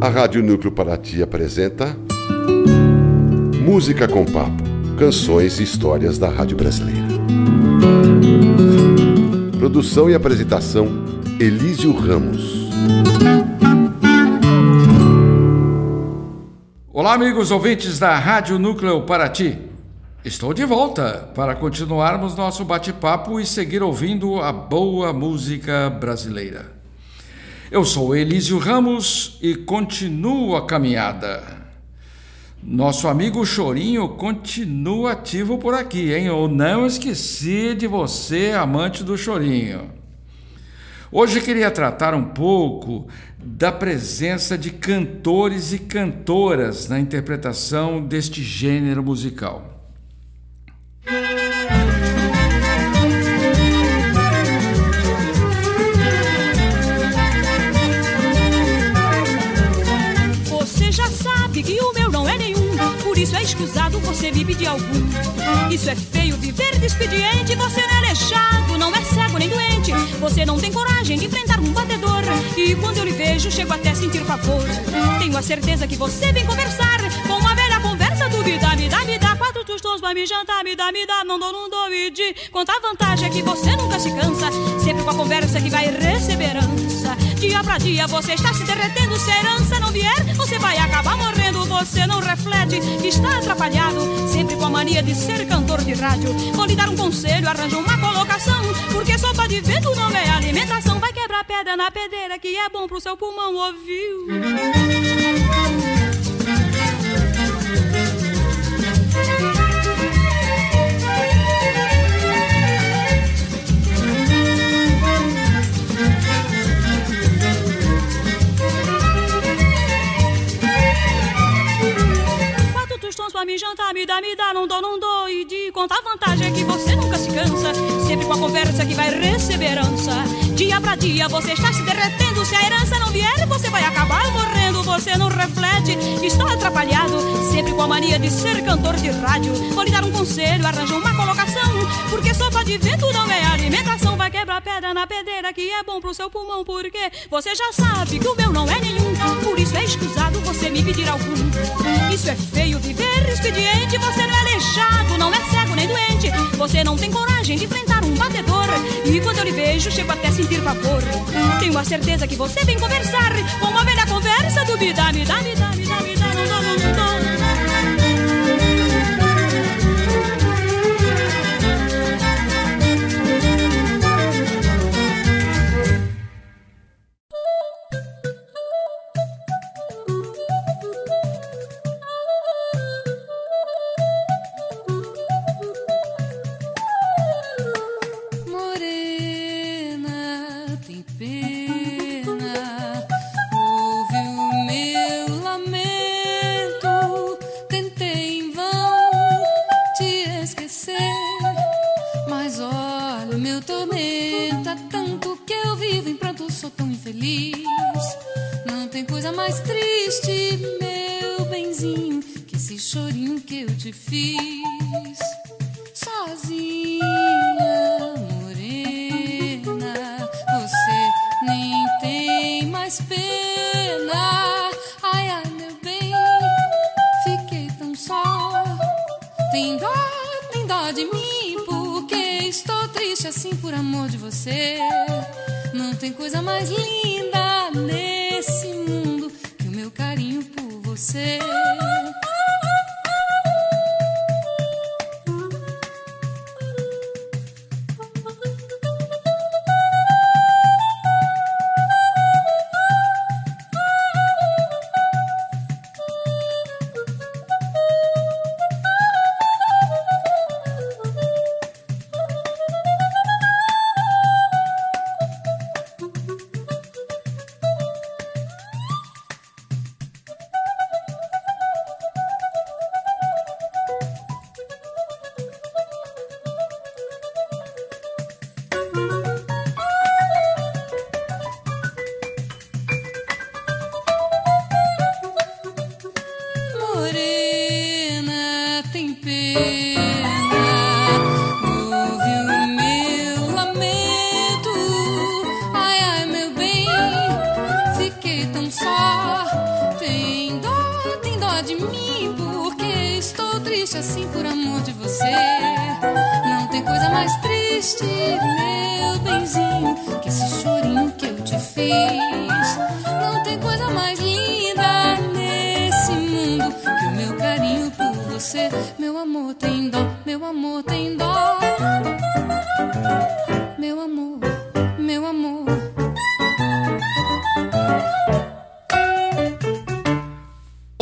A Rádio Núcleo Paraty apresenta Música com Papo, canções e histórias da Rádio Brasileira. Produção e apresentação Elísio Ramos. Olá, amigos ouvintes da Rádio Núcleo Paraty. Estou de volta para continuarmos nosso bate-papo e seguir ouvindo a boa música brasileira. Eu sou Elísio Ramos e continuo a caminhada. Nosso amigo Chorinho continua ativo por aqui, hein? Eu não esqueci de você, amante do Chorinho. Hoje queria tratar um pouco da presença de cantores e cantoras na interpretação deste gênero musical. Você já sabe que o meu não é nenhum, por isso é escusado você me pedir algum. Isso é feio viver de expediente, você não é leixado, não é cego nem doente. Você não tem coragem de enfrentar um batedor, e quando eu lhe vejo, chego até a sentir pavor. Tenho a certeza que você vem conversar velha conversa do me dá, me dá, me dá quatro tostões vai me jantar, me dá, me dá, não dou, não dou, me de. Quanta vantagem é que você nunca se cansa, sempre com a conversa que vai receber herança. Dia pra dia você está se derretendo, se a herança não vier, você vai acabar morrendo. Você não reflete está atrapalhado, sempre com a mania de ser cantor de rádio. Vou lhe dar um conselho, arranja uma colocação, porque sopa de vento não é alimentação. Vai quebrar pedra na pedreira, que é bom pro seu pulmão, ouviu? Me jantar, me dá, me dá, não dou, não dou. E de contar vantagem é que você nunca se cansa, sempre com a conversa que vai receber herança. Dia pra dia você está se derretendo, se a herança não vier, você vai acabar morrendo. Você não reflete, está atrapalhado, sempre com a mania de ser cantor de rádio. Vou lhe dar um conselho, arranja uma colocação, porque sopa de vento não é alimentação. Vai quebrar pedra na pedreira, que é bom pro seu pulmão, porque você já sabe que o meu não é nenhum. Por isso é escusado você me pedir algum. Isso é feio viver expediente, você não é leixado, não é cego nem doente. Você não tem coragem de enfrentar um batedor. E quando eu lhe vejo, chego até a sentir pavor. Tenho a certeza que você vem conversar com uma velha conversa do me dá, me dá, me dá, sozinha, morena. Você nem tem mais pena. Ai, ai, meu bem, fiquei tão só. Tem dó, tem dó de mim, porque estou triste assim por amor de você. Não tem coisa mais linda nesse mundo que o meu carinho por você.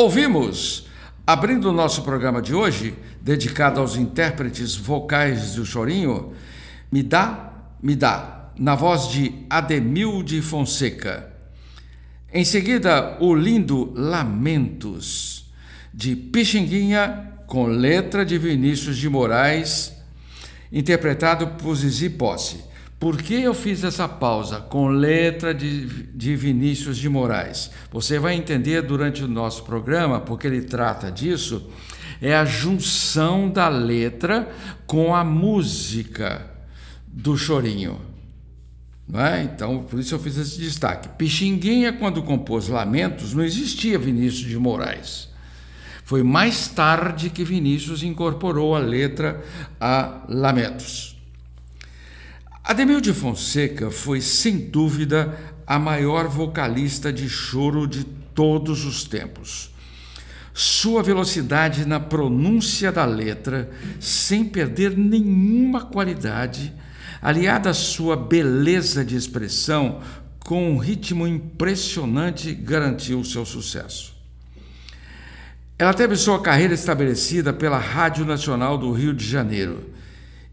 Ouvimos, abrindo o nosso programa de hoje, dedicado aos intérpretes vocais do Chorinho, Me Dá, Me Dá, na voz de Ademilde Fonseca. Em seguida, o lindo Lamentos, de Pixinguinha, com letra de Vinícius de Moraes, interpretado por Zizi Posse. Por que eu fiz essa pausa com letra de, de Vinícius de Moraes? Você vai entender durante o nosso programa, porque ele trata disso, é a junção da letra com a música do chorinho. É? Então, por isso eu fiz esse destaque. Pixinguinha, quando compôs Lamentos, não existia Vinícius de Moraes. Foi mais tarde que Vinícius incorporou a letra a Lamentos. Ademir de Fonseca foi, sem dúvida, a maior vocalista de choro de todos os tempos. Sua velocidade na pronúncia da letra, sem perder nenhuma qualidade, aliada à sua beleza de expressão, com um ritmo impressionante, garantiu seu sucesso. Ela teve sua carreira estabelecida pela Rádio Nacional do Rio de Janeiro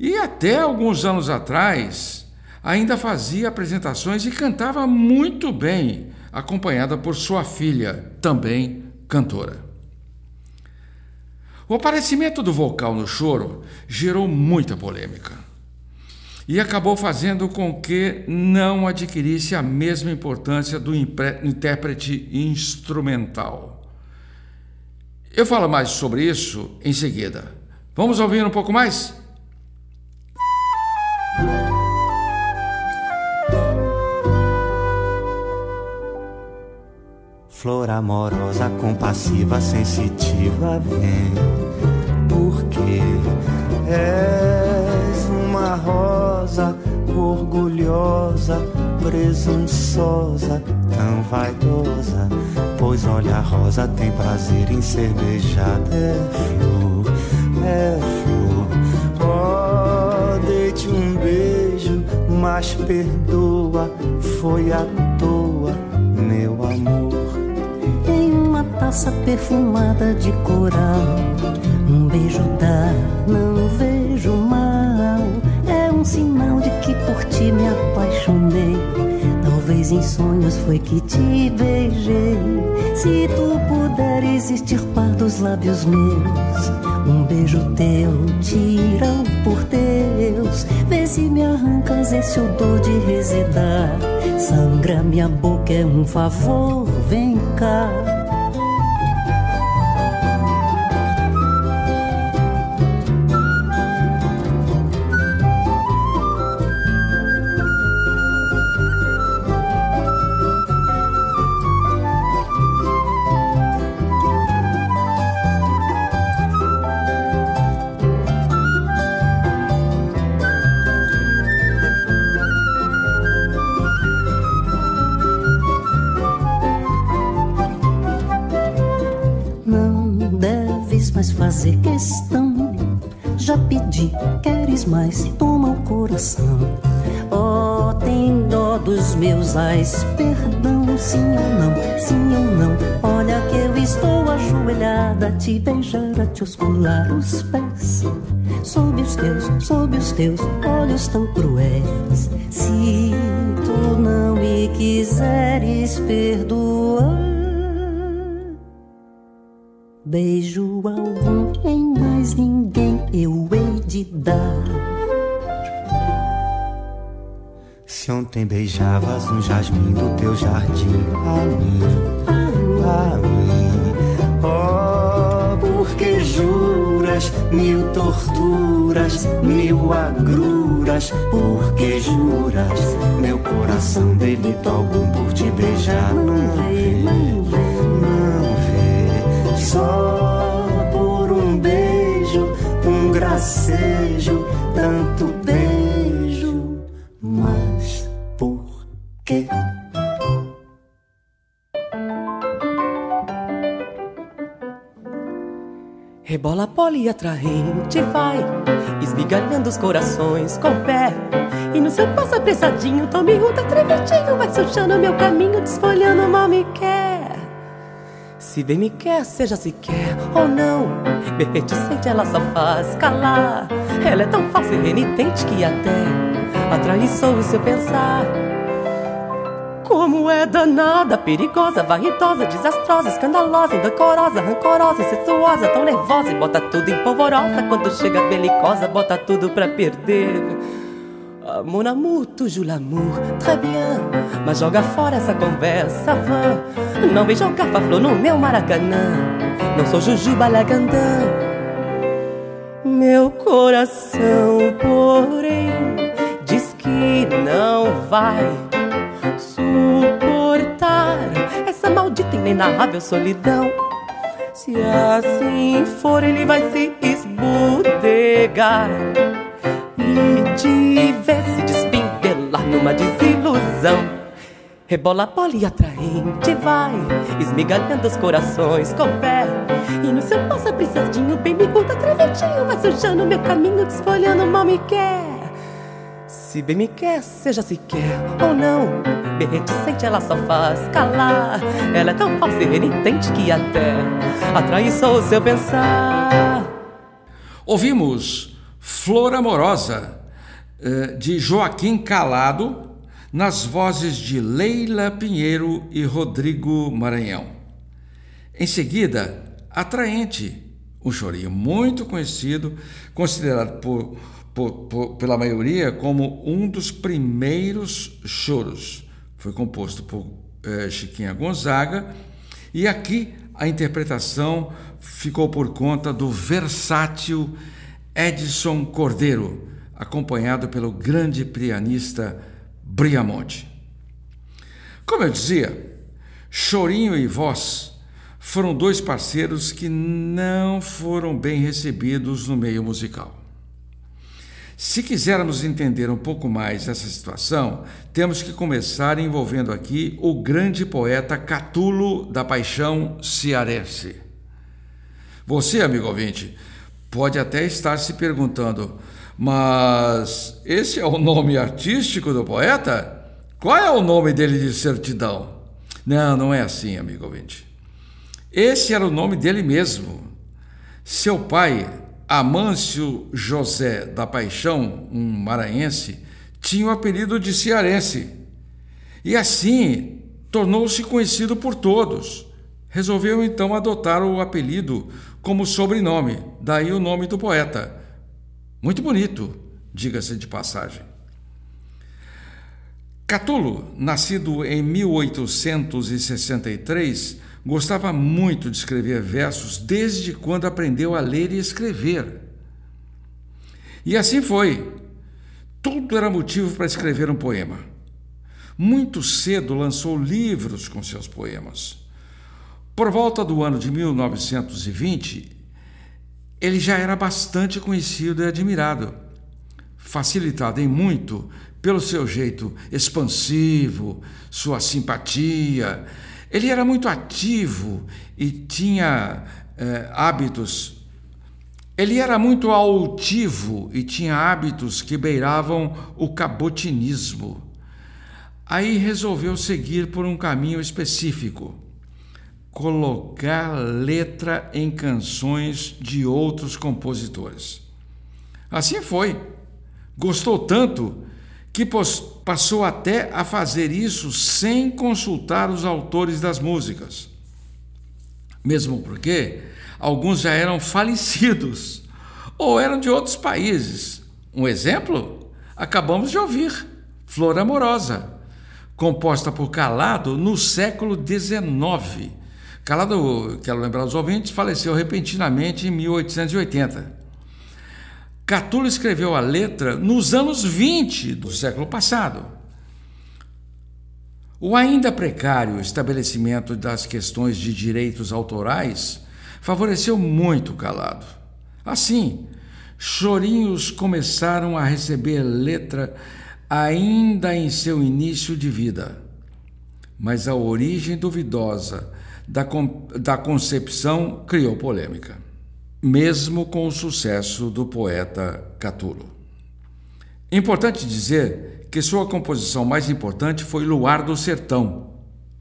e até alguns anos atrás ainda fazia apresentações e cantava muito bem, acompanhada por sua filha, também cantora. O aparecimento do vocal no choro gerou muita polêmica e acabou fazendo com que não adquirisse a mesma importância do intérprete instrumental. Eu falo mais sobre isso em seguida. Vamos ouvir um pouco mais? Flor amorosa, compassiva, sensitiva, vem. Porque és uma rosa orgulhosa, presunçosa, tão vaidosa. Pois olha, a rosa tem prazer em ser beijada. É flor, é flor. Oh, dei-te um beijo, mas perdoa, foi à toa, meu amor taça perfumada de coral. Um beijo dá, não vejo mal. É um sinal de que por ti me apaixonei. Talvez em sonhos foi que te beijei. Se tu puderes extirpar dos lábios meus um beijo teu, tira por Deus. Vê se me arrancas esse odor de residar. Sangra minha boca, é um favor, vem cá. Oh, tem dó dos meus ais, perdão, sim ou não, sim ou não. Olha que eu estou ajoelhada a te beijar, a te oscular os pés. Sob os teus, sob os teus olhos tão cruéis. Se tu não me quiseres perdoar. Beijo algum em mais ninguém eu hei de dar. Se ontem beijavas um jasmim do teu jardim, a mim, a mim, oh, porque juras mil torturas, mil agruras, porque juras meu coração delito algum por te beijar, não vê, não vê. Só por um beijo, um gracejo, tanto que. Rebola pole atraente, vai esmigalhando os corações com o pé. E no seu passo apressadinho, tome ruta trevetinho, vai sujando meu caminho, desfolhando mal me quer. Se bem me quer, seja se quer ou não, bem reticente ela só faz calar. Ela é tão falsa e renitente que até atrai só o seu pensar como é danada, perigosa, varridosa, desastrosa, escandalosa, indecorosa, rancorosa, incestuosa, tão nervosa e bota tudo em polvorosa. Quando chega belicosa, bota tudo pra perder. Ah, mon amour, toujours l'amour, très bien. Mas joga fora essa conversa vã. Não vem jogar flor no meu maracanã. Não sou Jujuba Lagandã. Meu coração, porém, diz que não vai suportar essa maldita inenarrável solidão. Se assim for, ele vai se esbudegar e de ver se despinguelar numa desilusão. Rebola poli atraente, vai esmigalhando os corações com pé. E no seu passo apressadinho, bem miúdo, trevetinho, vai sujando meu caminho, desfolhando mal me quer. Se bem me quer, seja se quer ou não Bem reticente ela só faz calar Ela é tão falsa e renitente que até Atrai só o seu pensar Ouvimos Flor Amorosa eh, de Joaquim Calado nas vozes de Leila Pinheiro e Rodrigo Maranhão. Em seguida, Atraente, um chorinho muito conhecido, considerado por por, por, pela maioria como um dos primeiros choros. Foi composto por eh, Chiquinha Gonzaga e aqui a interpretação ficou por conta do versátil Edson Cordeiro, acompanhado pelo grande pianista Briamonte. Como eu dizia, Chorinho e Voz foram dois parceiros que não foram bem recebidos no meio musical. Se quisermos entender um pouco mais essa situação, temos que começar envolvendo aqui o grande poeta Catulo da Paixão Cearense. Você, amigo ouvinte, pode até estar se perguntando, mas esse é o nome artístico do poeta? Qual é o nome dele de certidão? Não, não é assim, amigo ouvinte. Esse era o nome dele mesmo. Seu pai Amâncio José da Paixão, um maranhense, tinha o apelido de cearense. E assim tornou-se conhecido por todos. Resolveu então adotar o apelido como sobrenome, daí o nome do poeta. Muito bonito, diga-se de passagem. Catulo, nascido em 1863, Gostava muito de escrever versos desde quando aprendeu a ler e escrever. E assim foi. Tudo era motivo para escrever um poema. Muito cedo lançou livros com seus poemas. Por volta do ano de 1920, ele já era bastante conhecido e admirado, facilitado em muito pelo seu jeito expansivo, sua simpatia ele era muito ativo e tinha é, hábitos. Ele era muito altivo e tinha hábitos que beiravam o cabotinismo. Aí resolveu seguir por um caminho específico colocar letra em canções de outros compositores. Assim foi. Gostou tanto que passou até a fazer isso sem consultar os autores das músicas. Mesmo porque alguns já eram falecidos ou eram de outros países. Um exemplo? Acabamos de ouvir Flor Amorosa, composta por Calado no século XIX. Calado, quero lembrar os ouvintes, faleceu repentinamente em 1880. Catulo escreveu a letra nos anos 20 do século passado. O ainda precário estabelecimento das questões de direitos autorais favoreceu muito Calado. Assim, chorinhos começaram a receber letra ainda em seu início de vida. Mas a origem duvidosa da, da concepção criou polêmica. Mesmo com o sucesso do poeta Catulo. Importante dizer que sua composição mais importante foi Luar do Sertão,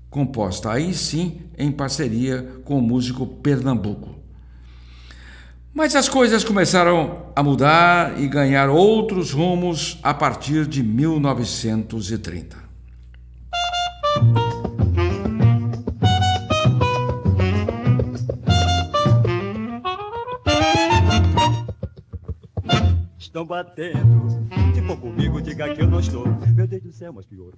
composta aí sim em parceria com o músico Pernambuco. Mas as coisas começaram a mudar e ganhar outros rumos a partir de 1930. Estão batendo, se for comigo, diga que eu não estou. Meu Deus do céu, mas que horror.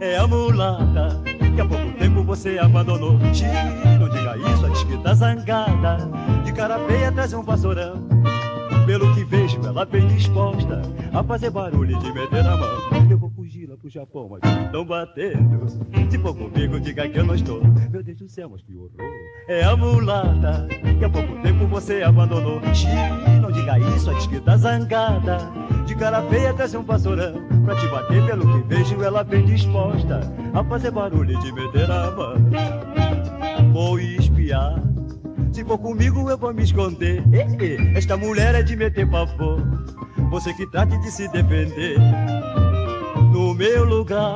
É a mulata que há pouco tempo você abandonou. Não diga isso, a desquita zangada. De cara feia traz um vassourão. Pelo que vejo, ela bem disposta a fazer barulho de meter a mão. Eu vou lá pro Japão, mas estão batendo. Se for comigo, diga que eu não estou. Meu Deus do céu, mas que horror. É a mulata que há pouco tempo você abandonou. Xiii, não diga isso, a desquita zangada. De cara feia traz um vassourão Pra te bater pelo que vejo ela bem disposta A fazer barulho e de meter a mão Vou espiar Se for comigo eu vou me esconder eh, eh, Esta mulher é de meter pavor Você que trate de se defender No meu lugar.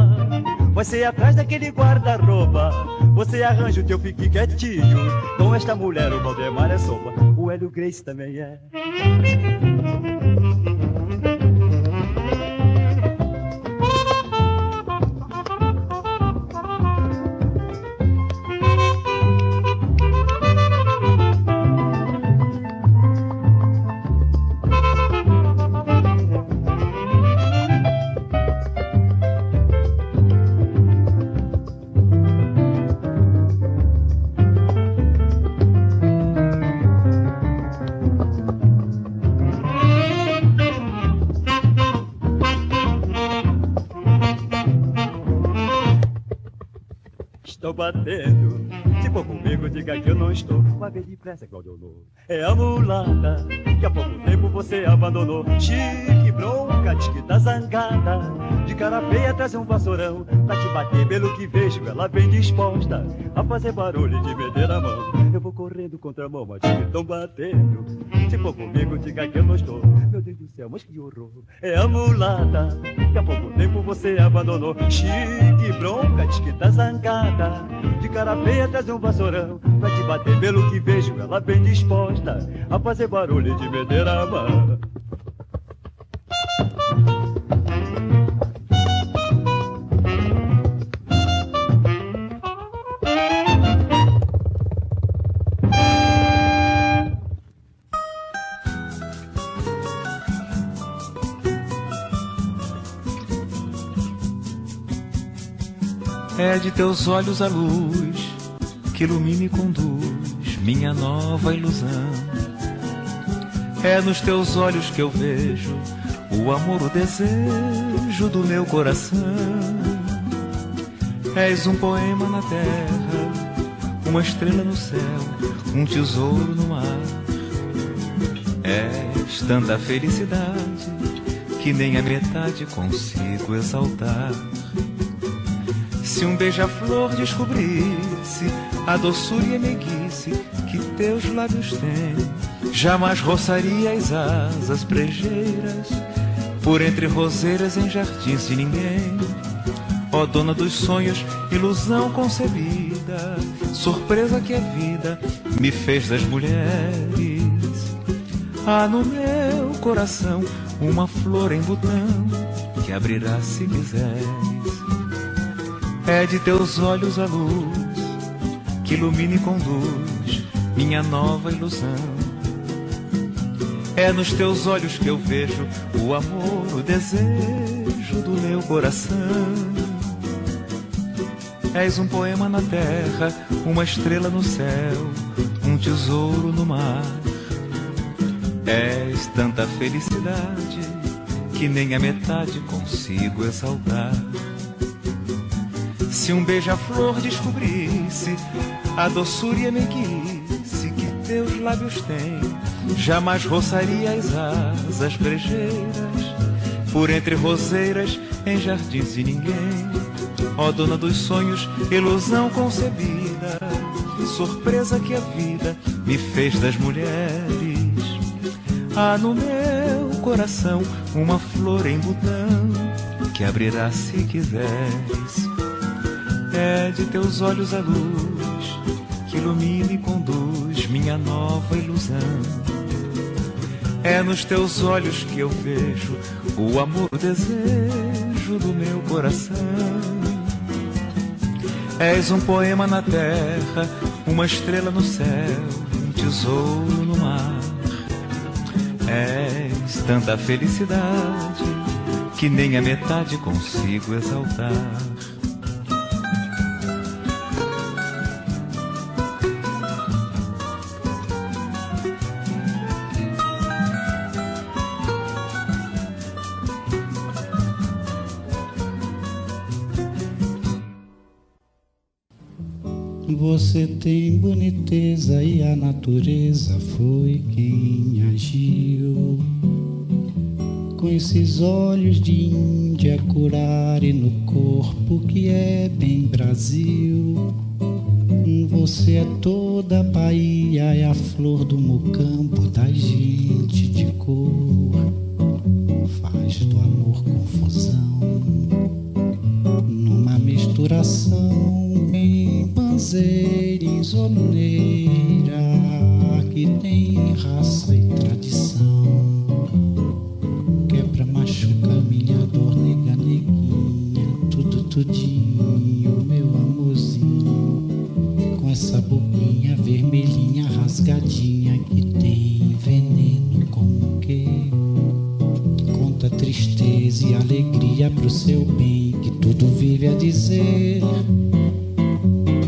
Vai ser atrás daquele guarda-roupa. Você arranja o teu fique quietinho. Com esta mulher o Valdemar é sopa. O Hélio Grace também é batendo, se for comigo, diga que eu não estou. Vai ver depressa, Claudio. É a mulata que há pouco tempo você abandonou. Chique, bronca, diz que tá zangada. De cara feia, traz um vassourão. Pra te bater, pelo que vejo, ela bem disposta a fazer barulho e de meter a mão. Eu vou correndo contra a mão, mas que estão batendo. Se for comigo, diga que eu não estou. Céu, mas que horror. É a mulata que há pouco tempo você abandonou. Chique, bronca, diz que tá zangada. De cara feia, traz um vassourão. Pra te bater, pelo que vejo, ela bem disposta a fazer barulho de meter a mão. É de teus olhos a luz que ilumina e conduz minha nova ilusão. É nos teus olhos que eu vejo o amor, o desejo do meu coração. És um poema na terra, uma estrela no céu, um tesouro no mar. És tanta felicidade que nem a metade consigo exaltar. Se um beija-flor descobrisse a doçura e a meiguice que teus lábios têm, jamais roçaria as asas brejeiras por entre roseiras em jardins de ninguém. Ó dona dos sonhos, ilusão concebida, surpresa que a vida me fez das mulheres. Há no meu coração uma flor em botão que abrirá se quiseres. É de teus olhos a luz que ilumina e conduz minha nova ilusão. É nos teus olhos que eu vejo o amor, o desejo do meu coração. És um poema na terra, uma estrela no céu, um tesouro no mar. És tanta felicidade que nem a metade consigo exaltar. Se um beija-flor descobrisse a doçura e a meiguice que teus lábios têm, jamais roçaria as asas brejeiras por entre roseiras em jardins de ninguém. Ó dona dos sonhos, ilusão concebida, surpresa que a vida me fez das mulheres. Há no meu coração uma flor em botão que abrirá se quiseres. De teus olhos a luz que ilumina e conduz minha nova ilusão. É nos teus olhos que eu vejo o amor, o desejo do meu coração. És um poema na terra, uma estrela no céu, um tesouro no mar. És tanta felicidade que nem a metade consigo exaltar. Tem boniteza e a natureza foi quem agiu. Com esses olhos de Índia curare no corpo que é bem Brasil. Você é toda a Bahia, é a flor do mocampo da gente tristeza e alegria pro seu bem que tudo vive a dizer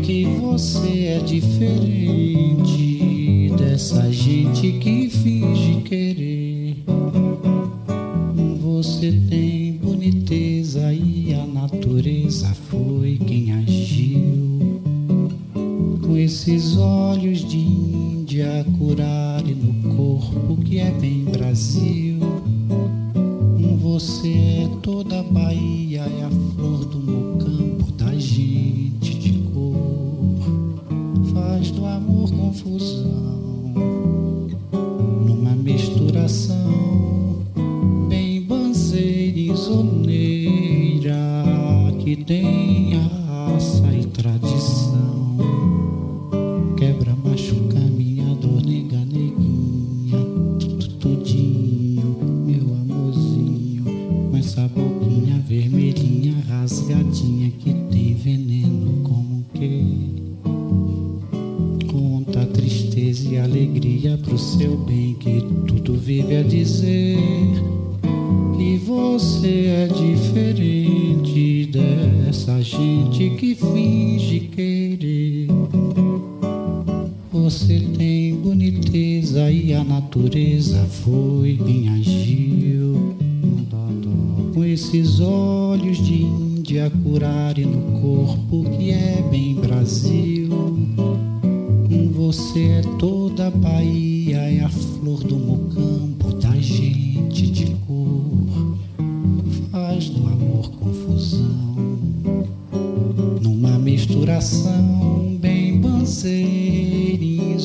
que você é diferente dessa gente que finge querer. Você tem boniteza e a natureza foi quem agiu. Com esses olhos de Índia curare no corpo que é bem Brasil. Bem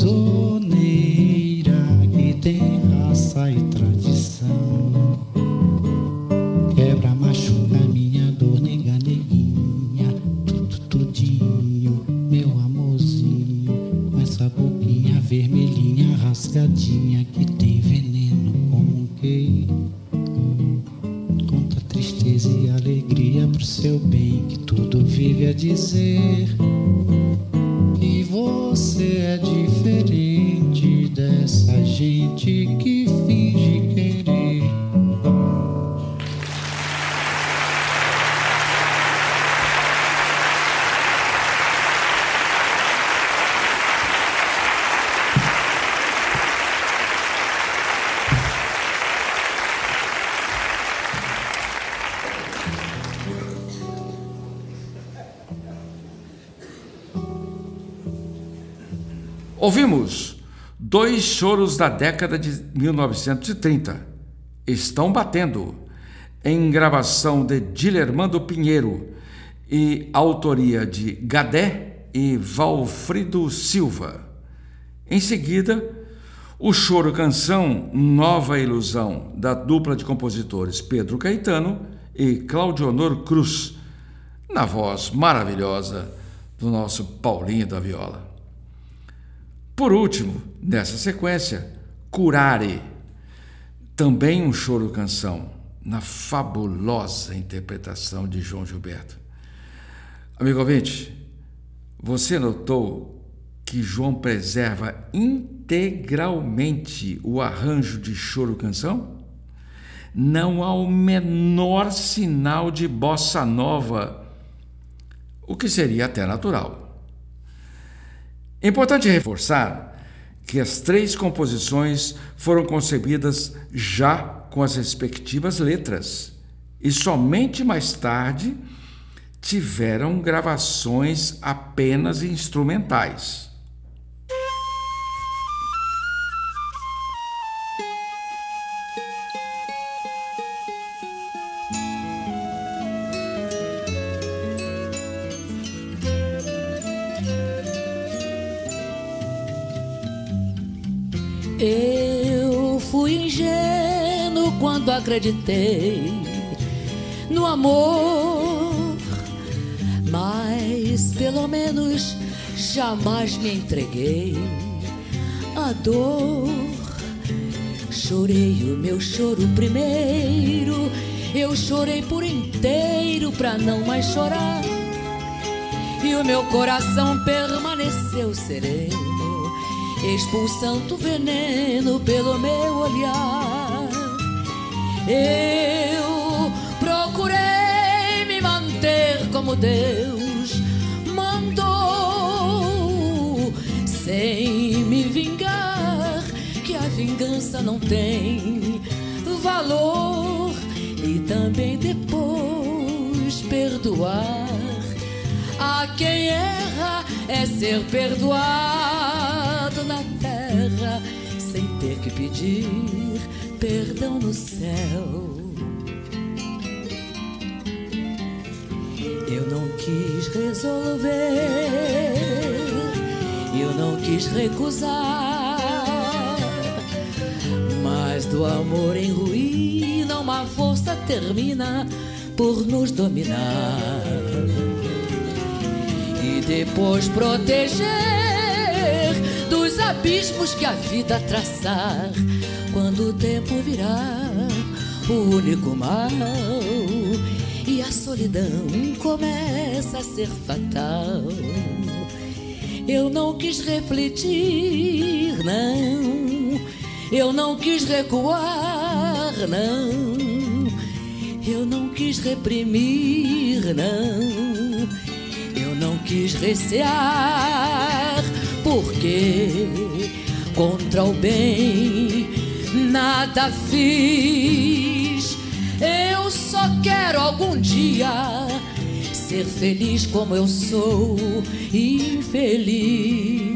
choros da década de 1930. Estão batendo, em gravação de Dilermando Pinheiro e autoria de Gadé e Valfrido Silva. Em seguida, o choro canção Nova Ilusão, da dupla de compositores Pedro Caetano e Claudionor Cruz, na voz maravilhosa do nosso Paulinho da Viola. Por último, nessa sequência, Curare, também um choro canção, na fabulosa interpretação de João Gilberto. Amigo ouvinte, você notou que João preserva integralmente o arranjo de choro canção? Não há o menor sinal de bossa nova, o que seria até natural. É importante reforçar que as três composições foram concebidas já com as respectivas letras e somente mais tarde tiveram gravações apenas instrumentais. Acreditei no amor, mas pelo menos jamais me entreguei à dor. Chorei o meu choro primeiro, eu chorei por inteiro pra não mais chorar. E o meu coração permaneceu sereno expulsando o veneno pelo meu olhar. Eu procurei me manter como Deus mandou, sem me vingar, que a vingança não tem valor, e também depois perdoar. A quem erra é ser perdoado na terra sem ter que pedir perdão no céu. Eu não quis resolver, eu não quis recusar, mas do amor em ruína uma força termina por nos dominar e depois proteger dos abismos que a vida traçar. Quando o tempo virar o único mal e a solidão começa a ser fatal. Eu não quis refletir, não. Eu não quis recuar, não. Eu não quis reprimir, não. Eu não quis recear, porque contra o bem nada fiz. Eu só quero algum dia ser feliz como eu sou infeliz.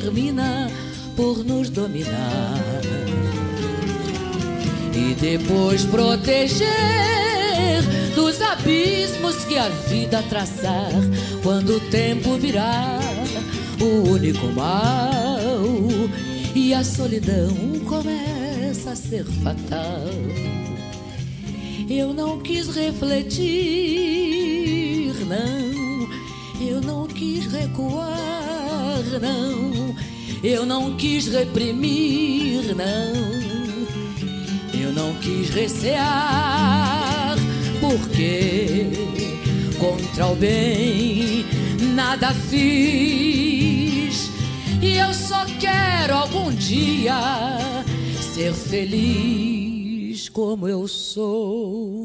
Termina por nos dominar e depois proteger dos abismos que a vida traçar quando o tempo virar o único mal e a solidão começa a ser fatal. Eu não quis refletir, não. Eu não quis recuar, não. Eu não quis reprimir, não. Eu não quis recear, porque contra o bem nada fiz. E eu só quero algum dia ser feliz como eu sou.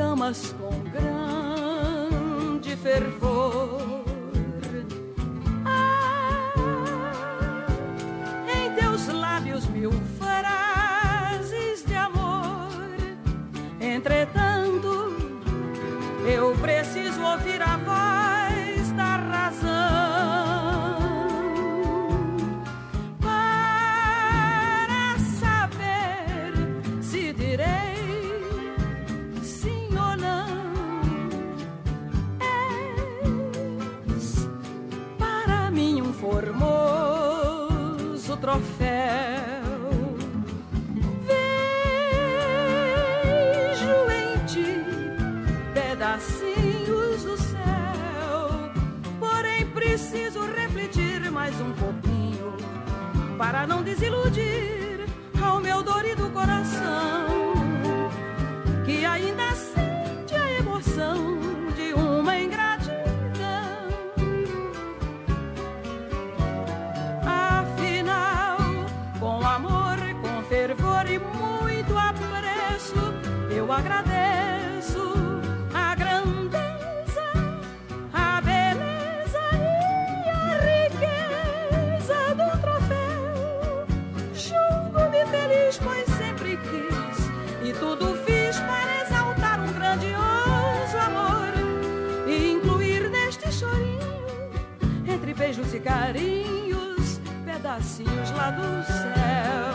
Amas com grande fervor. Ah, em teus lábios mil para não desiludir ao meu dorido coração que ainda sente a emoção de uma ingratidão. Afinal, com amor, com fervor e muito apreço, eu agradeço carinhos, pedacinhos lá do céu.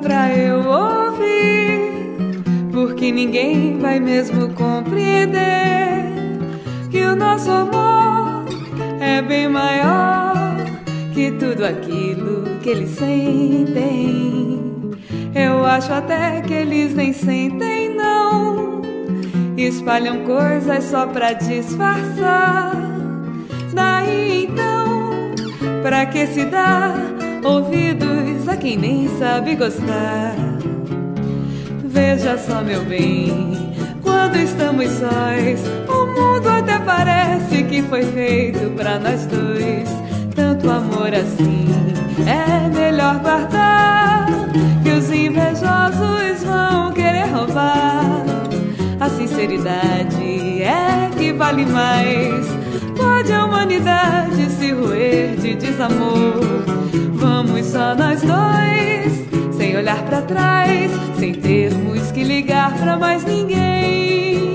Pra eu ouvir, porque ninguém vai mesmo compreender que o nosso amor é bem maior que tudo aquilo que eles sentem. Eu acho até que eles nem sentem, não. Espalham coisas só pra disfarçar. Daí então, pra que se dá ouvidos a quem nem sabe gostar? Veja só, meu bem, quando estamos sós, o mundo até parece que foi feito pra nós dois. Tanto amor assim é melhor guardar. Que os invejosos vão querer roubar. A sinceridade é que vale mais. Pode a humanidade se roer de desamor. Vamos só nós dois, sem olhar para trás, sem termos que ligar para mais ninguém.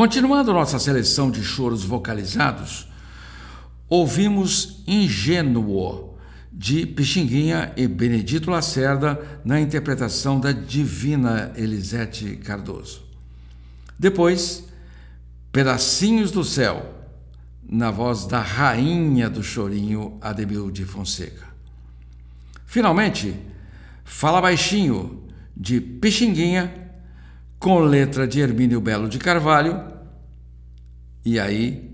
Continuando nossa seleção de choros vocalizados, ouvimos Ingênuo, de Pixinguinha e Benedito Lacerda, na interpretação da divina Elisete Cardoso. Depois, Pedacinhos do Céu, na voz da rainha do chorinho, Ademil de Fonseca. Finalmente, Fala Baixinho, de Pixinguinha, com letra de Hermínio Belo de Carvalho, e aí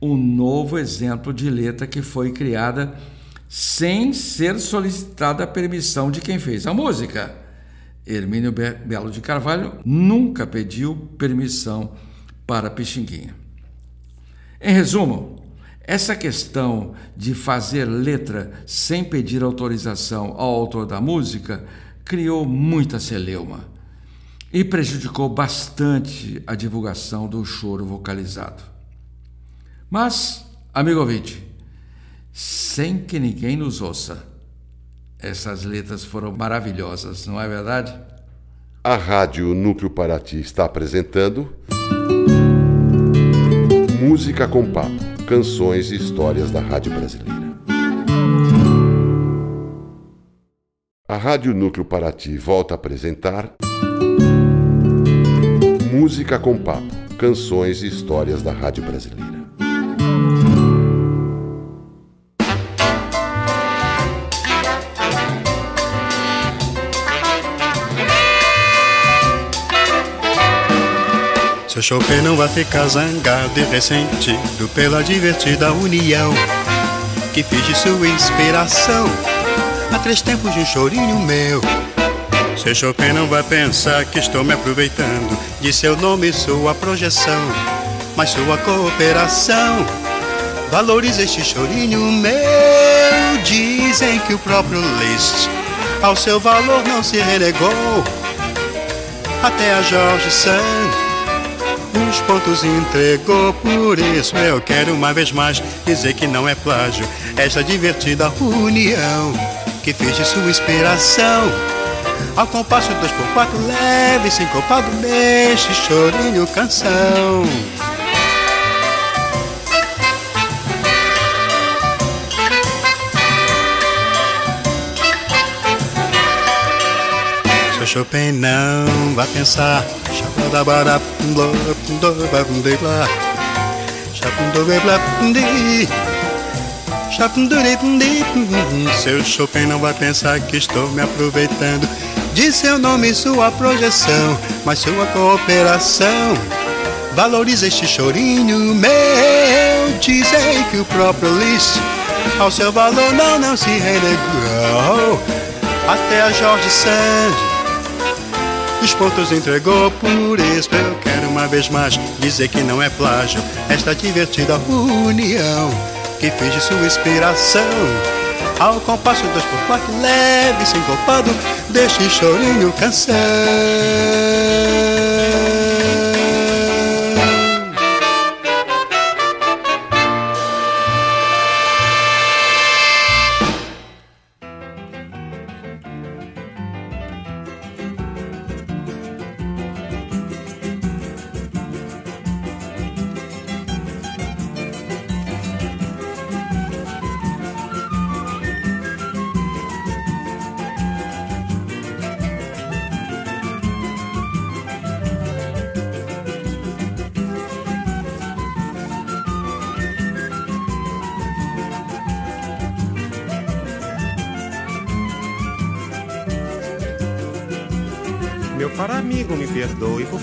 um novo exemplo de letra que foi criada sem ser solicitada a permissão de quem fez a música. Hermínio Be- Belo de Carvalho nunca pediu permissão para Pixinguinha. Em resumo, essa questão de fazer letra sem pedir autorização ao autor da música criou muita celeuma e prejudicou bastante a divulgação do choro vocalizado. Mas, amigo ouvinte, sem que ninguém nos ouça, essas letras foram maravilhosas, não é verdade? A Rádio Núcleo Paraty está apresentando Música com Papo, canções e histórias da Rádio Brasileira. A Rádio Núcleo Paraty volta a apresentar Música com Papo, canções e histórias da Rádio Brasileira. Seu Chopin não vai ficar zangado e ressentido pela divertida união que fiz de sua inspiração há três tempos de um chorinho meu. Seu Chopin não vai pensar que estou me aproveitando de seu nome sua projeção, mas sua cooperação. Valoriza este chorinho meu. Dizem que o próprio Liszt ao seu valor não se renegou. Até a Jorge Sand os pontos entregou, por isso eu quero uma vez mais dizer que não é plágio esta divertida união que fiz de sua inspiração. Ao compasso dois por quatro leve, sincopado neste chorinho canção. Seu Chopin não vai pensar. Chapundurepndi. Seu Chopin não vai pensar que estou me aproveitando de seu nome e sua projeção, mas sua cooperação. Valoriza este chorinho meu. Dizem que o próprio Liszt ao seu valor não, não se renegou. Até a Jorge Sand os pontos entregou por isso. Eu quero uma vez mais dizer que não é plágio esta divertida união que de sua inspiração. Ao compasso dois por quatro, leve, sem culpado, deste chorinho canção.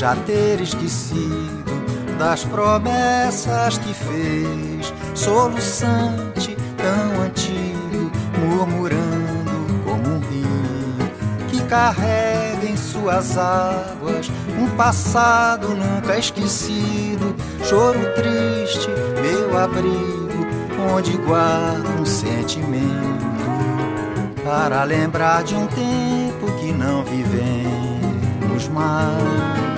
Já ter esquecido das promessas que fez, soluçante tão antigo, murmurando como um rio que carrega em suas águas, um passado nunca esquecido, choro triste, meu abrigo, onde guardo um sentimento para lembrar de um tempo que não vivemos mais.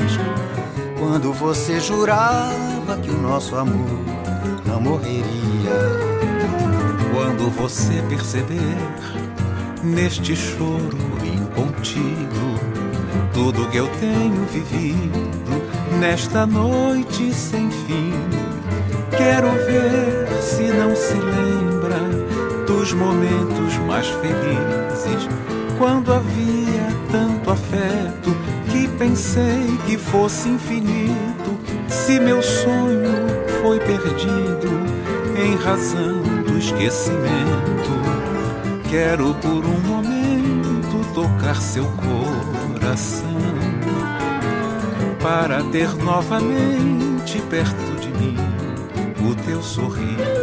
Quando você jurava que o nosso amor não morreria. Quando você perceber neste choro incontido tudo que eu tenho vivido nesta noite sem fim, quero ver se não se lembra dos momentos mais felizes quando afeto que pensei que fosse infinito. Se meu sonho foi perdido em razão do esquecimento, quero por um momento tocar seu coração para ter novamente perto de mim o teu sorriso.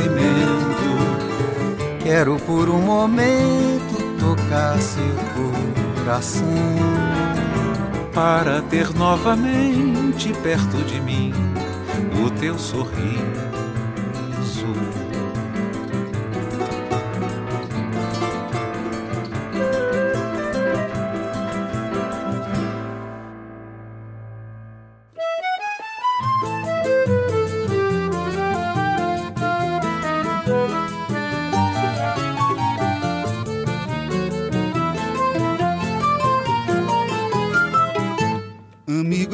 Esquecimento, Quero por um momento tocar seu coração. para ter novamente perto de mim o teu sorriso.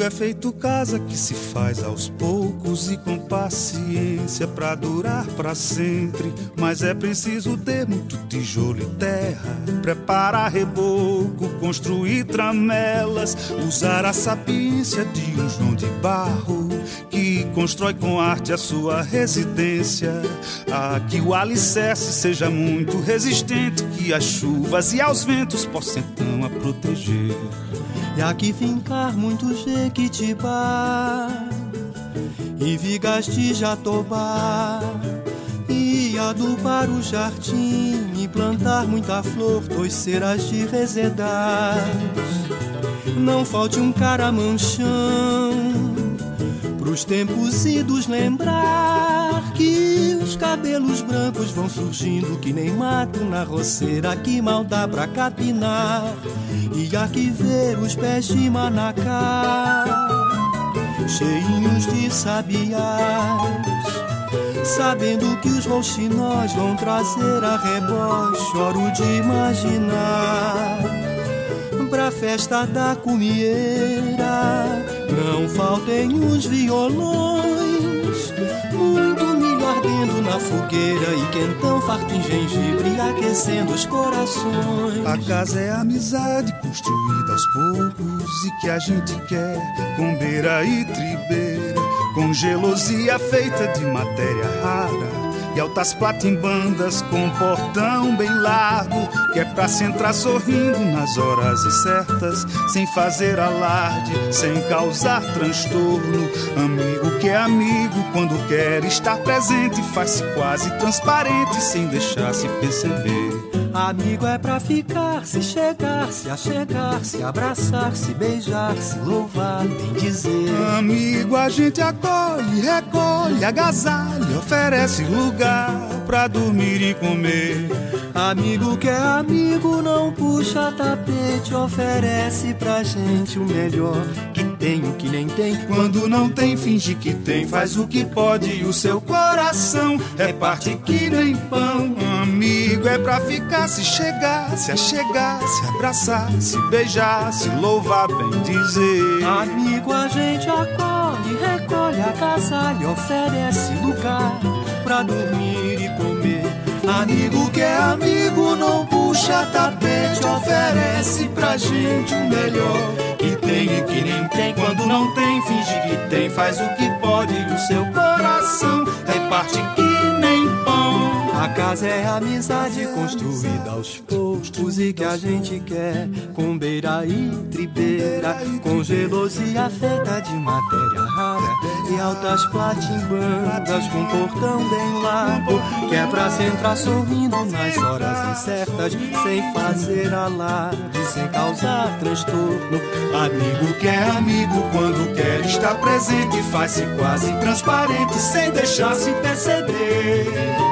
É feito casa que se faz aos poucos e com paciência pra durar pra sempre. Mas é preciso ter muito tijolo e terra, preparar reboco, construir tramelas, usar a sapiência de um João de Barro que constrói com arte a sua residência. A que o alicerce seja muito resistente, que as chuvas e aos ventos possam então a proteger. E aqui fincar muito jequitibá. E vigas de jatobá. E adubar o jardim E plantar muita flor Toiceras de resedar Não falte um caramanchão Pros tempos idos lembrar os cabelos brancos vão surgindo Que nem mato na roceira Que mal dá pra capinar. E aqui ver os pés de manacá Cheinhos de sabiás. Sabendo que os rouxinós vão trazer a rebote Choro de imaginar. Pra festa da comieira Não faltem os violões. Muito ardendo na fogueira E quentão farto em gengibre Aquecendo os corações. A casa é a amizade construída aos poucos e que a gente quer com beira e tribeira, com gelosia feita de matéria rara e altas platimbandas com portão bem largo, que é pra se entrar sorrindo nas horas incertas, sem fazer alarde, sem causar transtorno. Amigo que é amigo quando quer estar presente, faz-se quase transparente sem deixar se perceber. Amigo é pra ficar, se chegar, se achegar, se abraçar, se beijar, se louvar, bem dizer. Amigo, a gente acolhe, recolhe, agasalha, oferece lugar pra dormir e comer. Amigo que é amigo, não puxa tapete, oferece pra gente o melhor que tem, o que nem tem. Quando não tem, finge que tem, faz o que pode e o seu coração é parte que nem pão. Amigo é pra ficar, se chegar, se achegar, se abraçar, se beijar, se louvar, bem dizer. Amigo a gente acolhe, recolhe, agasalha, oferece lugar pra dormir e comer. Amigo que é amigo, não puxa tapete, oferece pra gente o melhor que tem e que nem tem. Quando não tem, finge que tem, faz o que pode o seu coração é parte que. A casa é a amizade construída aos poucos e que a gente quer com beira e tribeira, com gelosia feita de matéria rara e altas platimbandas com portão bem largo, que é pra se entrar sorrindo nas horas incertas, sem fazer alarde, sem causar transtorno. Amigo que é amigo quando quer estar presente, faz-se quase transparente, sem deixar se perceber.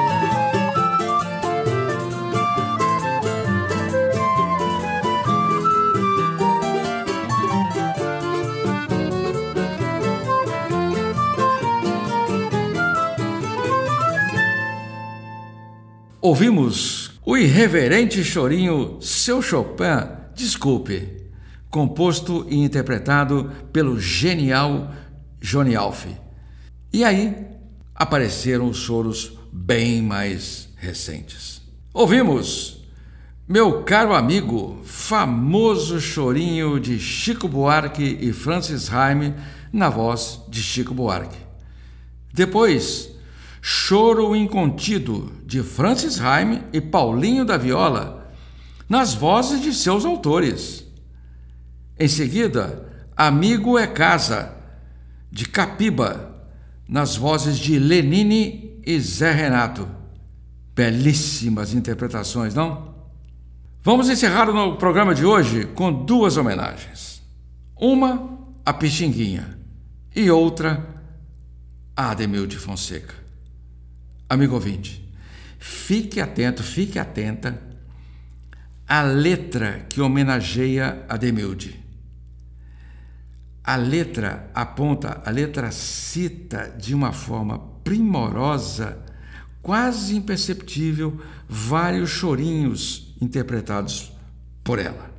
Ouvimos o irreverente chorinho Seu Chopin, Desculpe, composto e interpretado pelo genial Johnny Alf. E aí apareceram os choros bem mais recentes. Ouvimos Meu caro amigo, famoso chorinho de Chico Buarque e Francis Haime na voz de Chico Buarque. Depois, Choro Incontido, de Francis Haime e Paulinho da Viola, nas vozes de seus autores. Em seguida, Amigo é Casa, de Capiba, nas vozes de Lenine e Zé Renato. Belíssimas interpretações, não? Vamos encerrar o programa de hoje com duas homenagens. Uma a Pixinguinha e outra a Ademilde Fonseca. Amigo ouvinte, fique atento, fique atenta à letra que homenageia a Demilde. A letra aponta, a letra cita de uma forma primorosa, quase imperceptível, vários chorinhos interpretados por ela.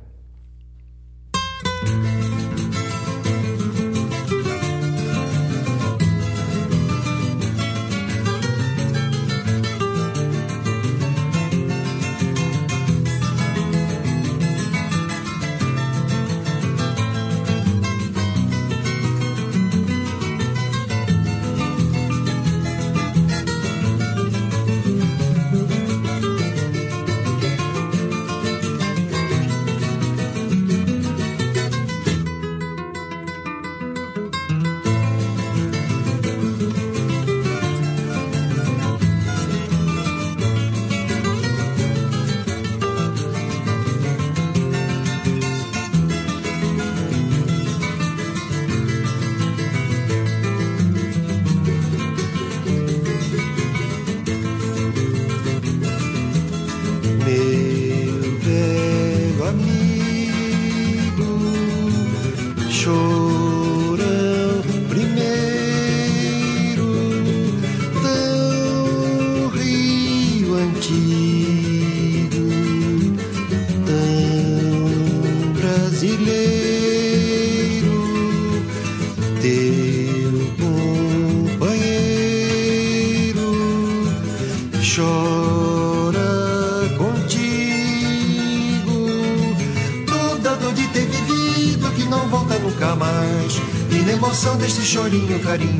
Chorinho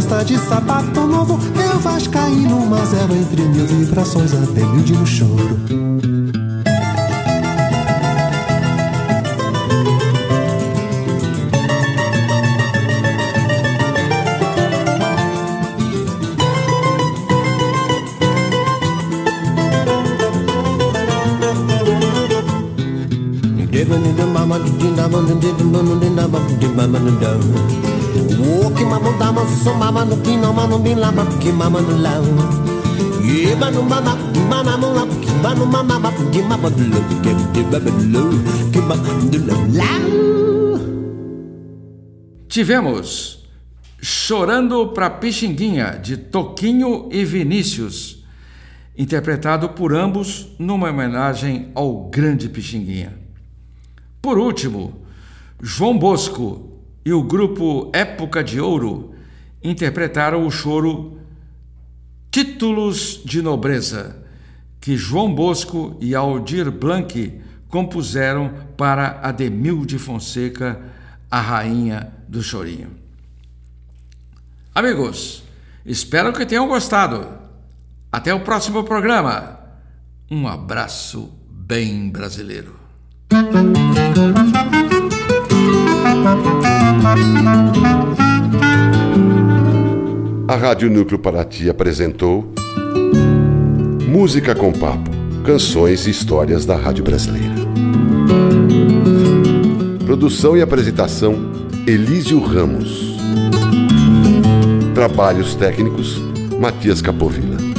Seresta de sapato novo. Eu vascaí numa zero entre mil vibrações Até mil de no choro Walking mama dama so mama no kina mama bin lama ki mama no lao Ye manu mama mama mo la ki manu mama ba ki mama lo ki ki baba lo ki mama lo lao Tivemos Chorando pra Pixinguinha, de Toquinho e Vinícius, interpretado por ambos numa homenagem ao grande Pixinguinha. Por último, João Bosco e o grupo Época de Ouro interpretaram o choro Títulos de Nobreza, que João Bosco e Aldir Blanc compuseram para Ademil de Fonseca, a rainha do chorinho. Amigos, espero que tenham gostado. Até o próximo programa. Um abraço bem brasileiro. A Rádio Núcleo Paraty apresentou Música com Papo, canções e histórias da Rádio Brasileira. Produção e apresentação Elísio Ramos. Trabalhos técnicos Matias Capovilla.